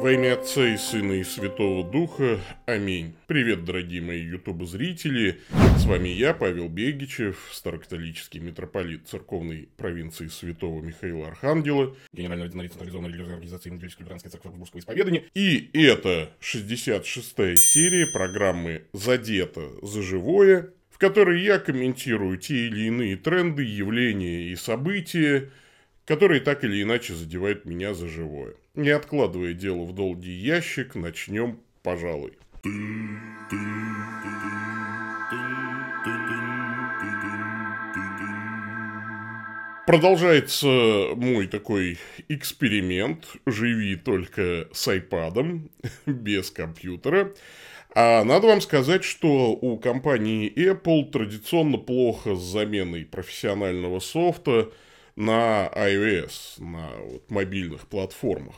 Во имя Отца и Сына и Святого Духа. Аминь. Привет, дорогие мои ютуб-зрители. С вами я, Павел Бегичев, старокатолический митрополит церковной провинции Святого Михаила Архангела, генеральный ординарий централизованной религиозной организации Евангелийской лютеранской церкви Петербургского исповедания. И это 66-я серия программы «Задето за живое», в которой я комментирую те или иные тренды, явления и события, которые так или иначе задевают меня за живое. Не откладывая дело в долгий ящик, начнем, пожалуй. Продолжается мой такой эксперимент. Живи только с айпадом, без компьютера. А надо вам сказать, что у компании Apple традиционно плохо с заменой профессионального софта – на iOS, на вот, мобильных платформах.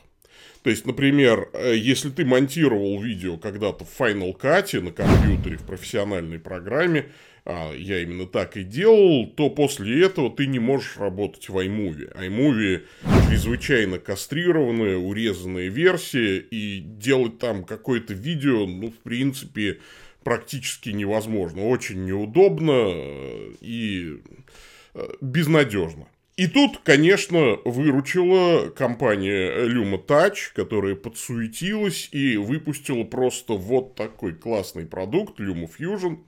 То есть, например, э, если ты монтировал видео когда-то в Final Cut на компьютере в профессиональной программе, а я именно так и делал, то после этого ты не можешь работать в iMovie. iMovie чрезвычайно кастрированная, урезанная версия, и делать там какое-то видео, ну, в принципе, практически невозможно. Очень неудобно э, и э, безнадежно. И тут, конечно, выручила компания Luma Touch, которая подсуетилась и выпустила просто вот такой классный продукт Luma Fusion.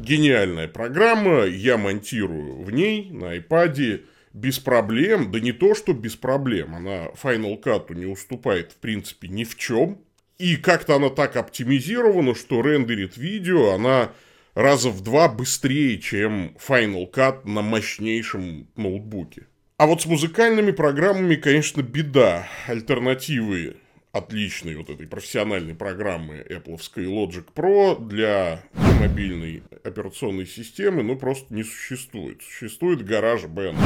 Гениальная программа, я монтирую в ней на iPad без проблем, да не то, что без проблем, она Final Cut не уступает в принципе ни в чем. И как-то она так оптимизирована, что рендерит видео, она раза в два быстрее, чем Final Cut на мощнейшем ноутбуке. А вот с музыкальными программами, конечно, беда. Альтернативы отличной вот этой профессиональной программы Apple Logic Pro для мобильной операционной системы, ну, просто не существует. Существует GarageBand.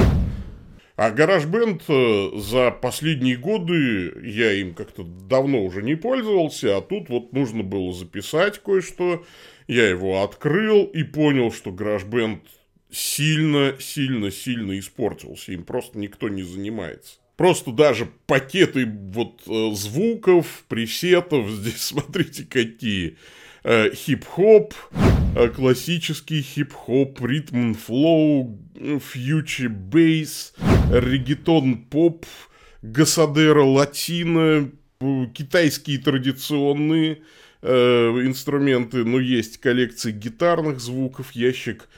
А GarageBand э, за последние годы я им как-то давно уже не пользовался, а тут вот нужно было записать кое-что. Я его открыл и понял, что GarageBand сильно, сильно, сильно испортился. Им просто никто не занимается. Просто даже пакеты вот э, звуков, пресетов здесь смотрите какие. Э, хип-хоп, э, классический хип-хоп, ритм флоу, фьючи бейс, регетон поп, гасадера латина, китайские традиционные э, инструменты, ну, есть коллекции гитарных звуков, ящик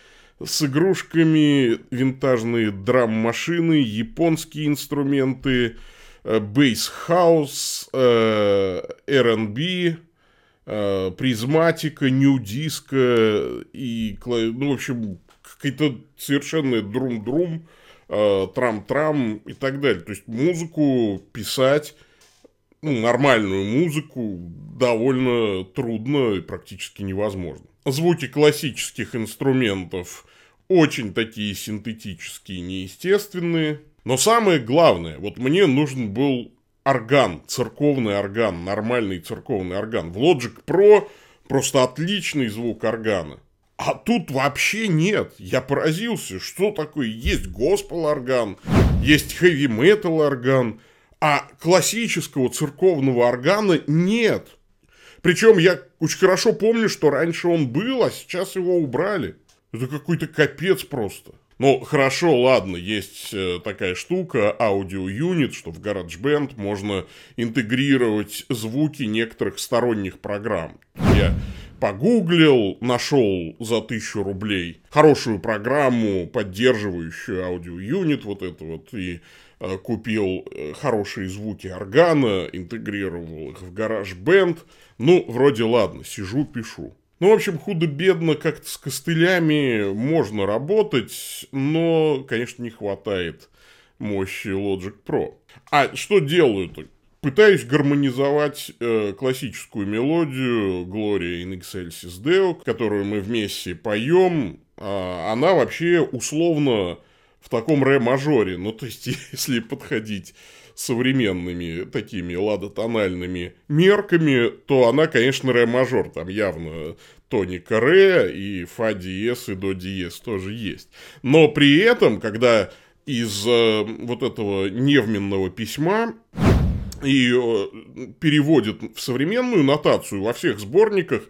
с игрушками, винтажные драм-машины, японские инструменты, э, bass house, э, R&B, э, Prismatica, nu-disco и, ну, в общем, какой-то совершенно друм-друм, трам-трам и так далее. То есть музыку писать, ну, нормальную музыку довольно трудно и практически невозможно. Звуки классических инструментов очень такие синтетические, неестественные. Но самое главное, вот мне нужен был орган, церковный орган, нормальный церковный орган. В Logic Pro просто отличный звук органа. А тут вообще нет. Я поразился, что такое. Есть госпел орган, есть хэви метал орган, а классического церковного органа нет. Причем я очень хорошо помню, что раньше он был, а сейчас его убрали. Это какой-то капец просто. Ну, хорошо, ладно, есть э, такая штука, аудио-юнит, что в GarageBand можно интегрировать звуки некоторых сторонних программ. Я погуглил, нашел за тысячу рублей хорошую программу, поддерживающую аудио-юнит, вот это вот, и э, купил э, хорошие звуки органа, интегрировал их в GarageBand. Ну, вроде ладно, сижу, пишу. Ну, в общем, худо-бедно как-то с костылями можно работать, но, конечно, не хватает мощи Logic Pro. А что делаю-то? Пытаюсь гармонизовать э, классическую мелодию Gloria in Excelsis Deo, которую мы вместе поем. Э, она вообще условно в таком ре-мажоре. Ну, то есть, если подходить современными такими ладотональными мерками, то она, конечно, ре-мажор. Там явно тоника ре и фа диез и до диез тоже есть. Но при этом, когда из э, вот этого невменного письма и э, переводит в современную нотацию во всех сборниках,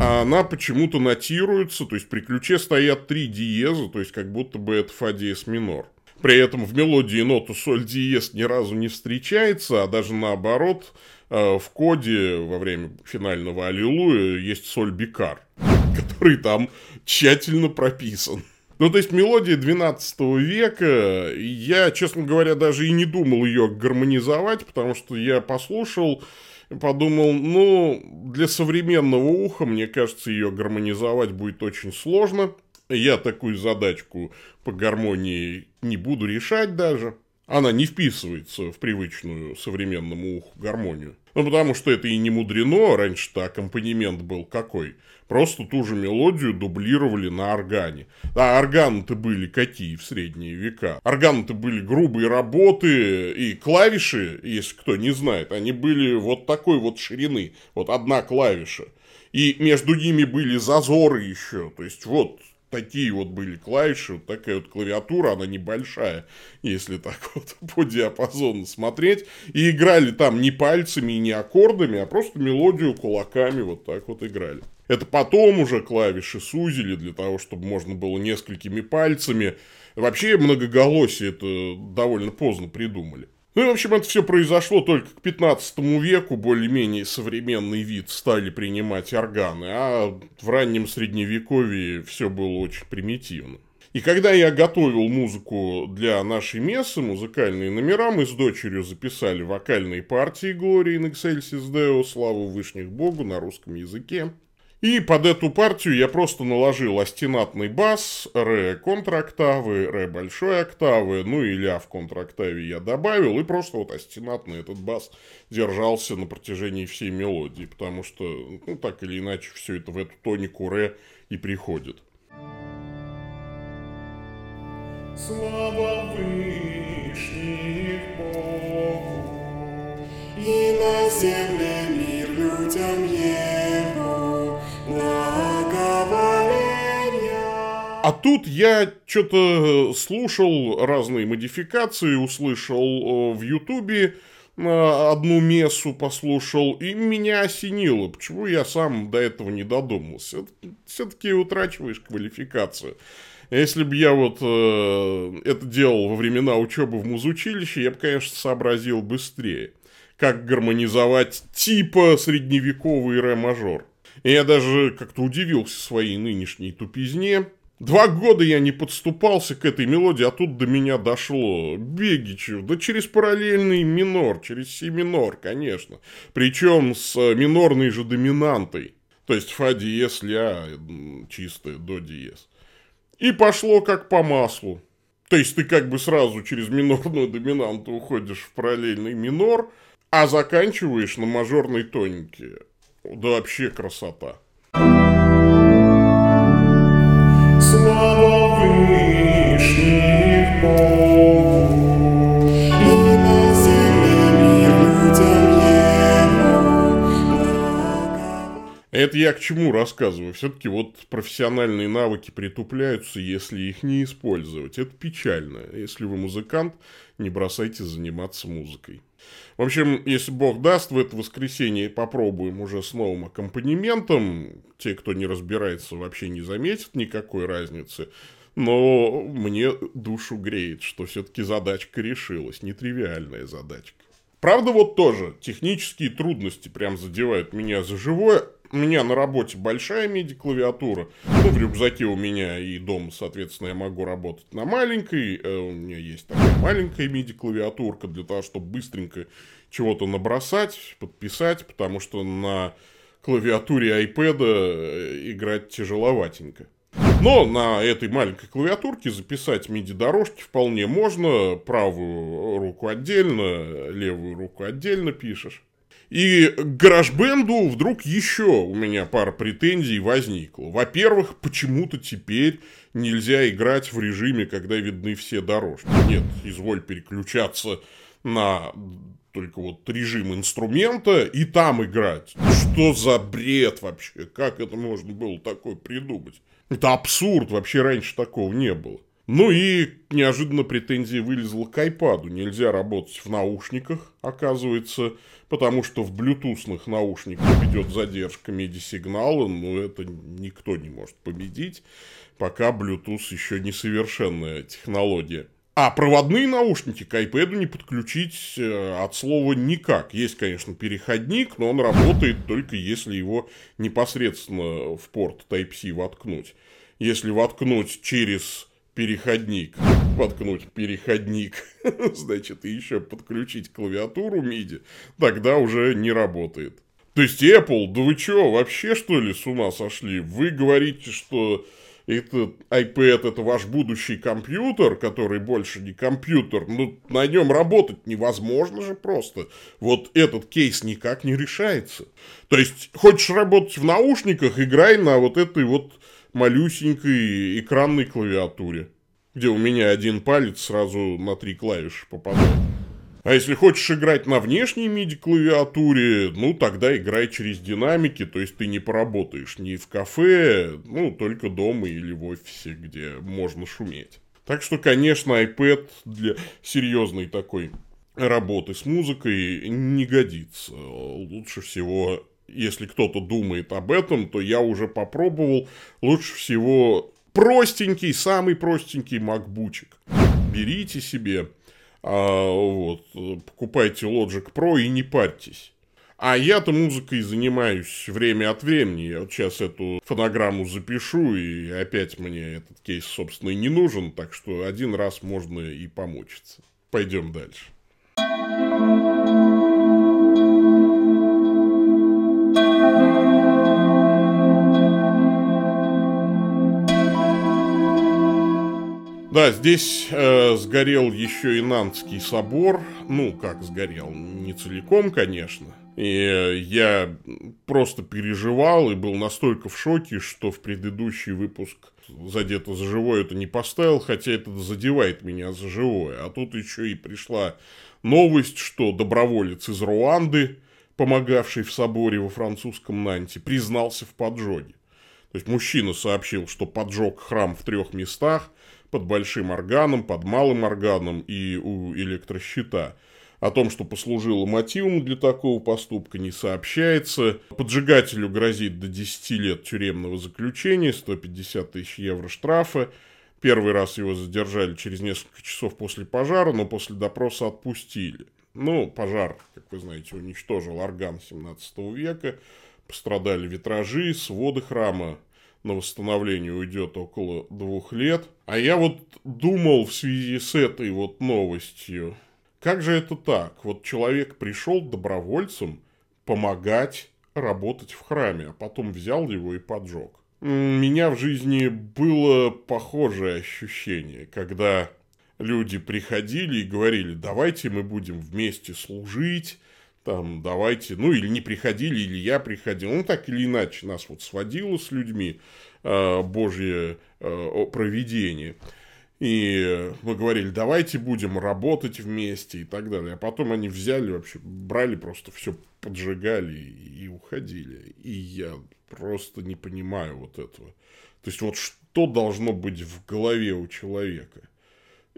а она почему-то нотируется, то есть при ключе стоят три диеза, то есть как будто бы это фа диез минор. При этом в мелодии ноту соль диез ни разу не встречается, а даже наоборот, э, в коде во время финального аллилуйя есть соль бикар, который там тщательно прописан. Ну, то есть, мелодия 12 века, я, честно говоря, даже и не думал ее гармонизовать, потому что я послушал, подумал, ну, для современного уха, мне кажется, ее гармонизовать будет очень сложно. Я такую задачку по гармонии не буду решать даже. Она не вписывается в привычную современному уху гармонию. Ну, потому что это и не мудрено, раньше-то аккомпанемент был какой – Просто ту же мелодию дублировали на органе. А органы-то были какие в средние века? Органы-то были грубые работы, и клавиши, если кто не знает, они были вот такой вот ширины, вот одна клавиша. И между ними были зазоры еще, то есть вот такие вот были клавиши, вот такая вот клавиатура, она небольшая, если так вот по диапазону смотреть. И играли там не пальцами и не аккордами, а просто мелодию кулаками вот так вот играли. Это потом уже клавиши сузили для того, чтобы можно было несколькими пальцами. Вообще многоголосие это довольно поздно придумали. Ну и, в общем, это все произошло только к 15 веку, более-менее современный вид стали принимать органы, а в раннем средневековье все было очень примитивно. И когда я готовил музыку для нашей мессы, музыкальные номера, мы с дочерью записали вокальные партии Глории Excelsis Deo, славу Вышних Богу на русском языке. И под эту партию я просто наложил астенатный бас, ре контрактавы, ре большой октавы, ну и ля в контрактаве я добавил, и просто вот астенатный этот бас держался на протяжении всей мелодии, потому что, ну, так или иначе, все это в эту тонику ре и приходит. Слава Вышних Богу, и на земле мир тут я что-то слушал разные модификации, услышал в Ютубе одну мессу послушал, и меня осенило. Почему я сам до этого не додумался? Все-таки утрачиваешь квалификацию. Если бы я вот э, это делал во времена учебы в музучилище, я бы, конечно, сообразил быстрее, как гармонизовать типа средневековый ре-мажор. И я даже как-то удивился своей нынешней тупизне, Два года я не подступался к этой мелодии, а тут до меня дошло. Бегичев, да через параллельный минор, через си минор, конечно. Причем с минорной же доминантой. То есть фа диез, ля, чистая, до диез. И пошло как по маслу. То есть ты как бы сразу через минорную доминанту уходишь в параллельный минор, а заканчиваешь на мажорной тонике. Да вообще красота. Это я к чему рассказываю? Все-таки вот профессиональные навыки притупляются, если их не использовать. Это печально. Если вы музыкант, не бросайте заниматься музыкой. В общем, если бог даст, в это воскресенье попробуем уже с новым аккомпанементом. Те, кто не разбирается, вообще не заметят никакой разницы. Но мне душу греет, что все-таки задачка решилась. Нетривиальная задачка. Правда, вот тоже технические трудности прям задевают меня за живое. У меня на работе большая MIDI-клавиатура. Ну, в рюкзаке у меня и дома, соответственно, я могу работать на маленькой. Э, у меня есть такая маленькая MIDI-клавиатурка для того, чтобы быстренько чего-то набросать, подписать, потому что на клавиатуре iPad э, играть тяжеловатенько. Но на этой маленькой клавиатурке записать MIDI-дорожки вполне можно. Правую руку отдельно, левую руку отдельно пишешь. И к гаражбенду вдруг еще у меня пара претензий возникла. Во-первых, почему-то теперь нельзя играть в режиме, когда видны все дорожки. Нет, изволь переключаться на только вот режим инструмента и там играть. Что за бред вообще? Как это можно было такое придумать? Это абсурд, вообще раньше такого не было. Ну и неожиданно претензия вылезла к iPad. Нельзя работать в наушниках, оказывается, потому что в блютусных наушниках идет задержка MIDI-сигнала, но это никто не может победить, пока Bluetooth еще несовершенная технология. А проводные наушники к iPad не подключить э, от слова никак. Есть, конечно, переходник, но он работает только если его непосредственно в порт Type-C воткнуть. Если воткнуть через переходник, воткнуть переходник, значит, и еще подключить клавиатуру MIDI, тогда уже не работает. То есть Apple, да вы что, вообще что ли с ума сошли? Вы говорите, что этот iPad это ваш будущий компьютер, который больше не компьютер, ну, на нем работать невозможно же просто. Вот этот кейс никак не решается. То есть, хочешь работать в наушниках, играй на вот этой вот малюсенькой экранной клавиатуре, где у меня один палец сразу на три клавиши попадает. А если хочешь играть на внешней MIDI-клавиатуре, ну, тогда играй через динамики, то есть ты не поработаешь ни в кафе, ну, только дома или в офисе, где можно шуметь. Так что, конечно, iPad для серьезной такой работы с музыкой не годится. Лучше всего, если кто-то думает об этом, то я уже попробовал. Лучше всего простенький, самый простенький макбучик. Берите себе а, вот, покупайте Logic Pro и не парьтесь. А я-то музыкой занимаюсь время от времени. Я вот сейчас эту фонограмму запишу, и опять мне этот кейс, собственно, и не нужен, так что один раз можно и помучиться. Пойдем дальше. Да, здесь э, сгорел еще и Нантский собор. Ну, как сгорел, не целиком, конечно. И э, я просто переживал и был настолько в шоке, что в предыдущий выпуск задето за живое это не поставил, хотя это задевает меня за живое. А тут еще и пришла новость, что доброволец из Руанды, помогавший в соборе во французском Нанте, признался в поджоге. То есть мужчина сообщил, что поджег храм в трех местах, под большим органом, под малым органом и у электрощита. О том, что послужило мотивом для такого поступка, не сообщается. Поджигателю грозит до 10 лет тюремного заключения, 150 тысяч евро штрафа. Первый раз его задержали через несколько часов после пожара, но после допроса отпустили. Ну, пожар, как вы знаете, уничтожил орган 17 века, пострадали витражи, своды храма на восстановление уйдет около двух лет. А я вот думал в связи с этой вот новостью, как же это так? Вот человек пришел добровольцем помогать работать в храме, а потом взял его и поджег. У меня в жизни было похожее ощущение, когда люди приходили и говорили, давайте мы будем вместе служить, там, давайте, ну, или не приходили, или я приходил, ну, так или иначе, нас вот сводило с людьми э, Божье э, провидение. И мы говорили, давайте будем работать вместе и так далее. А потом они взяли вообще, брали просто все, поджигали и, уходили. И я просто не понимаю вот этого. То есть, вот что должно быть в голове у человека –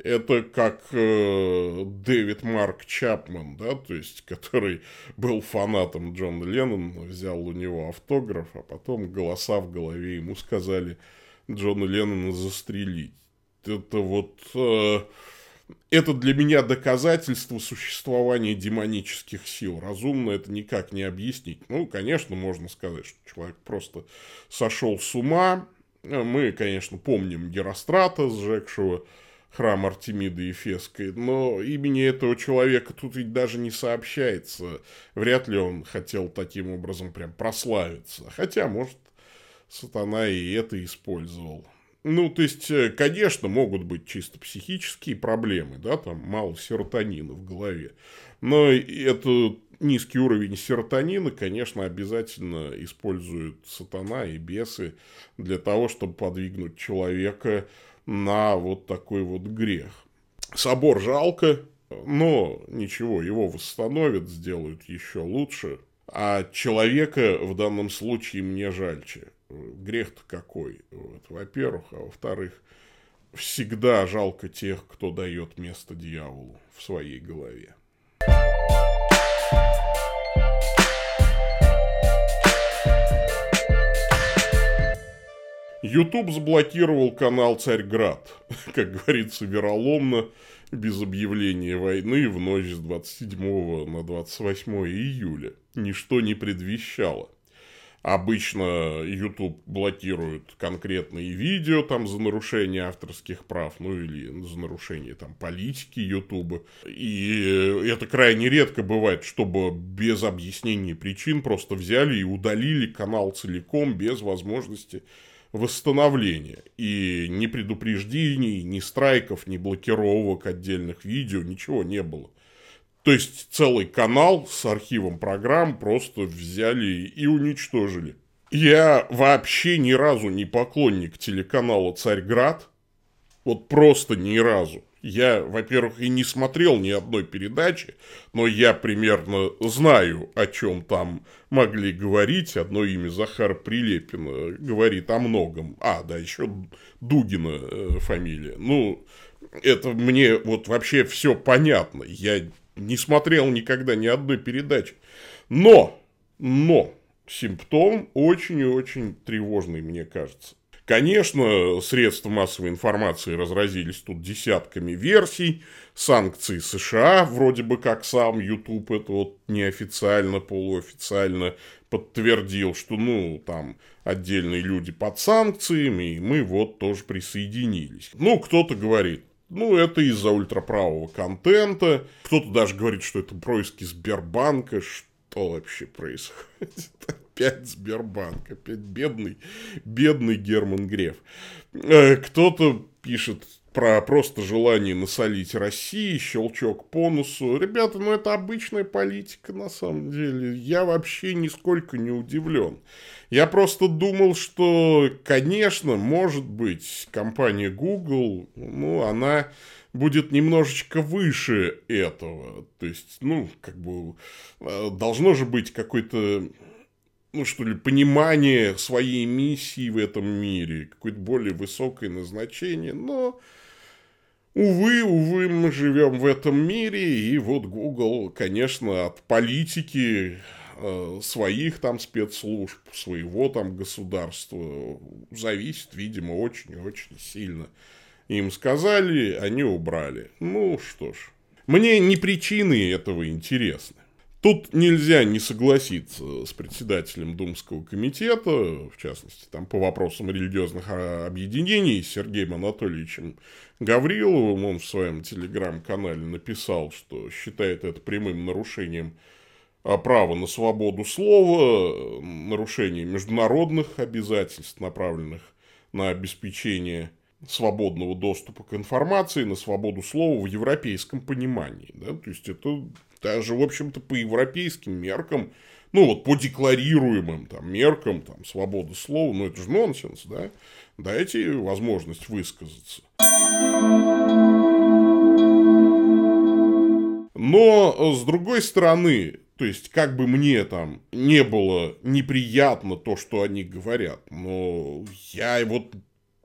это как э, Дэвид Марк Чапман, да, то есть, который был фанатом Джона Леннона, взял у него автограф, а потом голоса в голове ему сказали Джона Леннона застрелить. Это вот... Э, это для меня доказательство существования демонических сил. Разумно это никак не объяснить. Ну, конечно, можно сказать, что человек просто сошел с ума. Мы, конечно, помним Герострата, сжегшего храм Артемиды Ефесской, но имени этого человека тут ведь даже не сообщается. Вряд ли он хотел таким образом прям прославиться. Хотя, может, сатана и это использовал. Ну, то есть, э, конечно, могут быть чисто психические проблемы, да, там мало серотонина в голове. Но это низкий уровень серотонина, конечно, обязательно используют сатана и бесы для того, чтобы подвигнуть человека на вот такой вот грех. Собор жалко, но ничего, его восстановят, сделают еще лучше. А человека в данном случае мне жальче. Грех-то какой? Вот, во-первых, а во-вторых, всегда жалко тех, кто дает место дьяволу в своей голове. YouTube заблокировал канал Царьград, как говорится, вероломно, без объявления войны в ночь с 27 на 28 июля. Ничто не предвещало. Обычно YouTube блокирует конкретные видео там за нарушение авторских прав, ну или за нарушение там политики YouTube. И это крайне редко бывает, чтобы без объяснения причин просто взяли и удалили канал целиком без возможности восстановления. И ни предупреждений, ни страйков, ни блокировок отдельных видео, ничего не было. То есть целый канал с архивом программ просто взяли и уничтожили. Я вообще ни разу не поклонник телеканала «Царьград». Вот просто ни разу. Я, во-первых, и не смотрел ни одной передачи, но я примерно знаю, о чем там могли говорить. Одно имя Захар Прилепина говорит о многом. А, да, еще Дугина э, фамилия. Ну, это мне вот вообще все понятно. Я не смотрел никогда ни одной передачи. Но, но, симптом очень и очень тревожный, мне кажется. Конечно, средства массовой информации разразились тут десятками версий. Санкции США, вроде бы как сам YouTube это вот неофициально, полуофициально подтвердил, что, ну, там отдельные люди под санкциями, и мы вот тоже присоединились. Ну, кто-то говорит, ну, это из-за ультраправого контента. Кто-то даже говорит, что это происки Сбербанка. Что вообще происходит? Опять Сбербанк, опять бедный, бедный Герман Греф. Э, кто-то пишет про просто желание насолить России, щелчок по носу. Ребята, ну это обычная политика на самом деле. Я вообще нисколько не удивлен. Я просто думал, что, конечно, может быть, компания Google, ну, она будет немножечко выше этого. То есть, ну, как бы, э, должно же быть какой-то ну что ли, понимание своей миссии в этом мире, какое-то более высокое назначение, но, увы, увы, мы живем в этом мире, и вот Google, конечно, от политики э, своих там спецслужб, своего там государства зависит, видимо, очень-очень сильно. Им сказали, они убрали. Ну что ж, мне не причины этого интересны. Тут нельзя не согласиться с председателем Думского комитета, в частности, там по вопросам религиозных объединений, Сергеем Анатольевичем Гавриловым. Он в своем телеграм-канале написал, что считает это прямым нарушением а, права на свободу слова, нарушением международных обязательств, направленных на обеспечение свободного доступа к информации, на свободу слова в европейском понимании. Да? То есть, это даже, в общем-то, по европейским меркам, ну, вот по декларируемым там меркам, там, свобода слова, ну, это же нонсенс, да? Дайте возможность высказаться. Но, с другой стороны, то есть, как бы мне там не было неприятно то, что они говорят, но я вот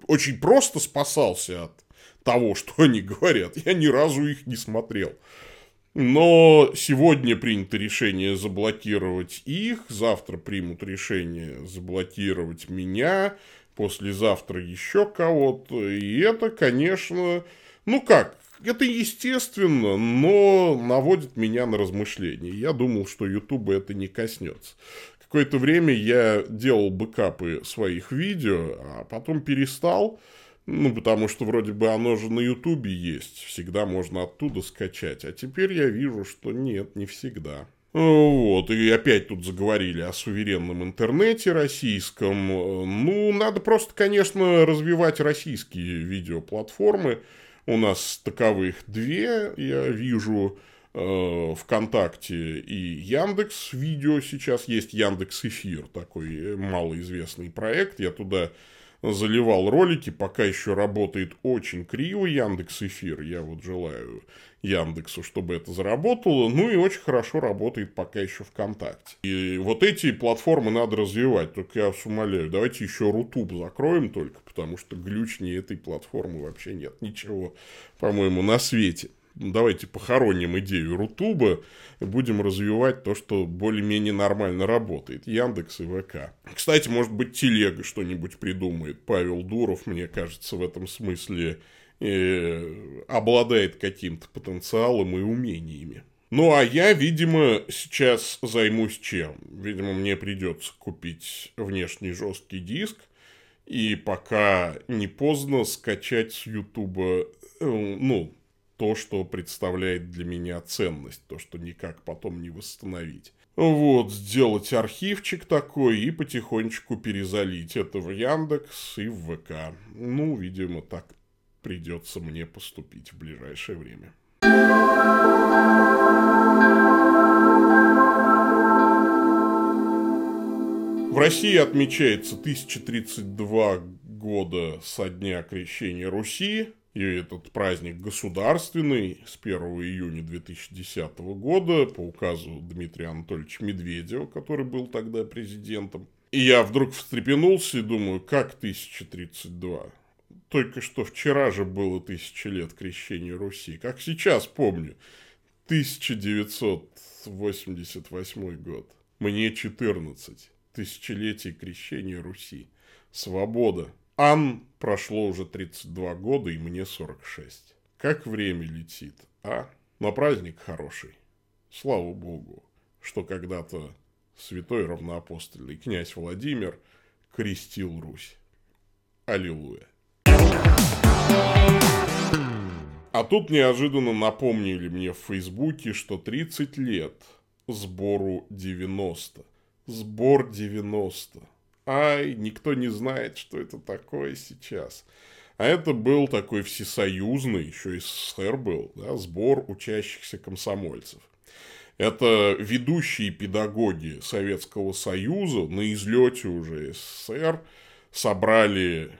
очень просто спасался от того, что они говорят. Я ни разу их не смотрел. Но сегодня принято решение заблокировать их, завтра примут решение заблокировать меня, послезавтра еще кого-то. И это, конечно, ну как, это естественно, но наводит меня на размышления. Я думал, что Ютуба это не коснется. Какое-то время я делал бэкапы своих видео, а потом перестал, ну, потому что вроде бы оно же на Ютубе есть, всегда можно оттуда скачать. А теперь я вижу, что нет, не всегда. Вот, и опять тут заговорили о суверенном интернете российском. Ну, надо просто, конечно, развивать российские видеоплатформы. У нас таковых две, я вижу, ВКонтакте и Яндекс Видео сейчас есть Яндекс Эфир, такой малоизвестный проект. Я туда заливал ролики, пока еще работает очень криво Яндекс Эфир. Я вот желаю Яндексу, чтобы это заработало. Ну и очень хорошо работает пока еще ВКонтакте. И вот эти платформы надо развивать. Только я вас умоляю, давайте еще Рутуб закроем только, потому что глючнее этой платформы вообще нет ничего, по-моему, на свете. Давайте похороним идею Рутуба будем развивать то, что более-менее нормально работает. Яндекс и ВК. Кстати, может быть, Телега что-нибудь придумает. Павел Дуров, мне кажется, в этом смысле э, обладает каким-то потенциалом и умениями. Ну, а я, видимо, сейчас займусь чем? Видимо, мне придется купить внешний жесткий диск, и пока не поздно скачать с Ютуба, э, ну, то, что представляет для меня ценность, то, что никак потом не восстановить. Вот, сделать архивчик такой и потихонечку перезалить это в Яндекс и в ВК. Ну, видимо, так придется мне поступить в ближайшее время. В России отмечается 1032 года со дня крещения Руси, и этот праздник государственный с 1 июня 2010 года по указу Дмитрия Анатольевича Медведева, который был тогда президентом. И я вдруг встрепенулся и думаю, как 1032? Только что вчера же было тысяча лет крещения Руси. Как сейчас помню. 1988 год. Мне 14. Тысячелетие крещения Руси. Свобода. Ан прошло уже 32 года, и мне 46. Как время летит, а? Но праздник хороший. Слава Богу, что когда-то святой равноапостольный князь Владимир крестил Русь. Аллилуйя. А тут неожиданно напомнили мне в Фейсбуке, что 30 лет сбору 90. Сбор 90. Ай, никто не знает, что это такое сейчас. А это был такой всесоюзный, еще и СССР был, да, сбор учащихся комсомольцев. Это ведущие педагоги Советского Союза на излете уже СССР собрали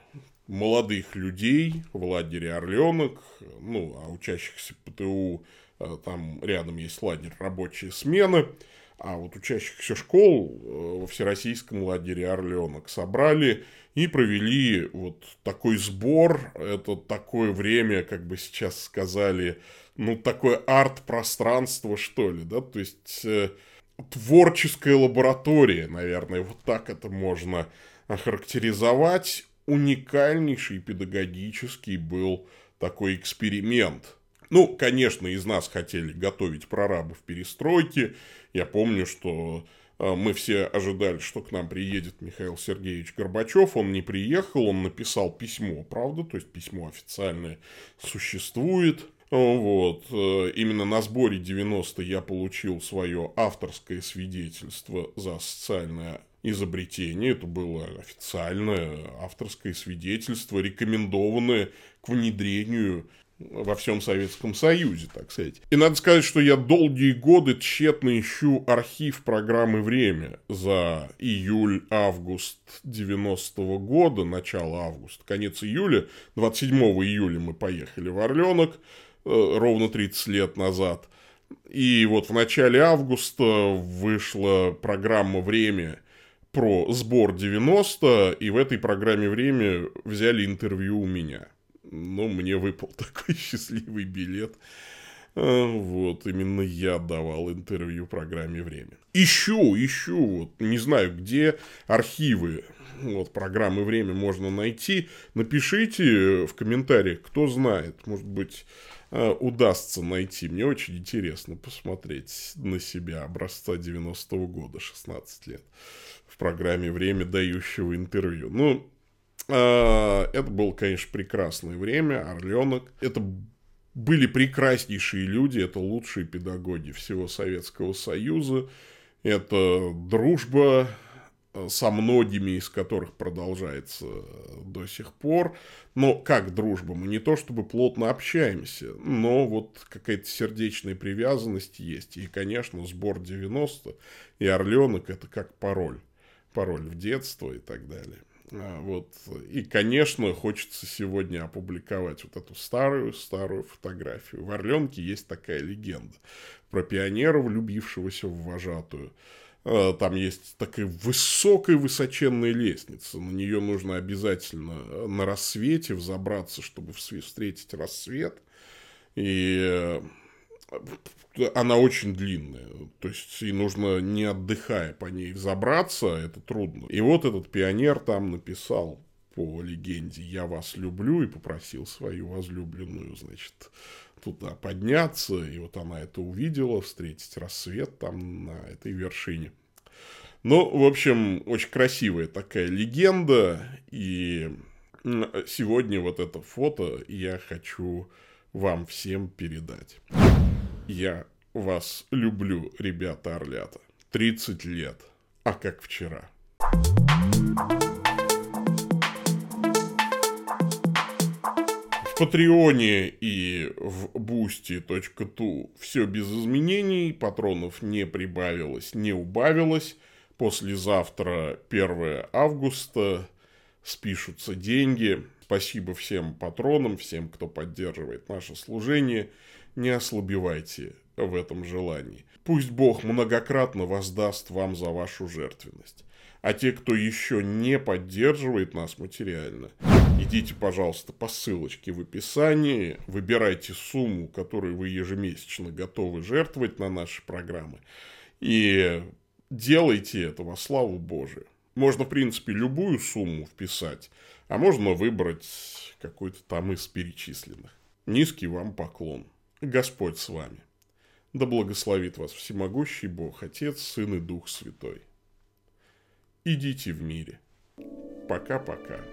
молодых людей в лагере Орленок, ну, а учащихся ПТУ э, там рядом есть лагерь рабочие смены – а вот учащихся школ э, во Всероссийском лагере «Орленок» собрали и провели вот такой сбор. Это такое время, как бы сейчас сказали, ну, такое арт-пространство, что ли, да, то есть э, творческая лаборатория, наверное, вот так это можно охарактеризовать. Уникальнейший педагогический был такой эксперимент – ну, конечно, из нас хотели готовить прорабов перестройки. Я помню, что э, мы все ожидали, что к нам приедет Михаил Сергеевич Горбачев. Он не приехал, он написал письмо, правда? То есть письмо официальное существует. Вот. Э, именно на сборе 90 я получил свое авторское свидетельство за социальное изобретение. Это было официальное авторское свидетельство, рекомендованное к внедрению во всем Советском Союзе, так сказать. И надо сказать, что я долгие годы тщетно ищу архив программы «Время» за июль-август 90-го года, начало августа, конец июля, 27 июля мы поехали в Орленок, э, ровно 30 лет назад. И вот в начале августа вышла программа «Время», про сбор 90, и в этой программе «Время» взяли интервью у меня но мне выпал такой счастливый билет. А, вот, именно я давал интервью программе «Время». Ищу, ищу, вот, не знаю, где архивы вот, программы «Время» можно найти. Напишите в комментариях, кто знает, может быть, а, удастся найти. Мне очень интересно посмотреть на себя образца 90-го года, 16 лет, в программе «Время», дающего интервью. Ну, это было, конечно, прекрасное время, Орленок. Это были прекраснейшие люди, это лучшие педагоги всего Советского Союза. Это дружба э, со многими из которых продолжается до сих пор. Но как дружба? Мы не то чтобы плотно общаемся, но вот какая-то сердечная привязанность есть. И, конечно, сбор 90 и Орленок это как пароль. Пароль в детство и так далее. А, вот. И, конечно, хочется сегодня опубликовать вот эту старую-старую фотографию. В Орленке есть такая легенда про пионера, влюбившегося в вожатую. А, там есть такая высокая высоченная лестница. На нее нужно обязательно на рассвете взобраться, чтобы встретить рассвет. И она очень длинная. То есть, и нужно, не отдыхая по ней, забраться, это трудно. И вот этот пионер там написал по легенде «Я вас люблю» и попросил свою возлюбленную, значит, туда подняться. И вот она это увидела, встретить рассвет там на этой вершине. Ну, в общем, очень красивая такая легенда. И сегодня вот это фото я хочу вам всем передать. Я вас люблю, ребята Орлята. 30 лет. А как вчера. В Патреоне и в boosty.tu все без изменений, патронов не прибавилось, не убавилось. Послезавтра 1 августа спишутся деньги. Спасибо всем патронам, всем, кто поддерживает наше служение – не ослабевайте в этом желании. Пусть Бог многократно воздаст вам за вашу жертвенность. А те, кто еще не поддерживает нас материально, идите, пожалуйста, по ссылочке в описании, выбирайте сумму, которую вы ежемесячно готовы жертвовать на наши программы, и делайте это во славу Божию. Можно, в принципе, любую сумму вписать, а можно выбрать какой-то там из перечисленных. Низкий вам поклон. Господь с вами. Да благословит вас всемогущий Бог, Отец, Сын и Дух Святой. Идите в мире. Пока-пока.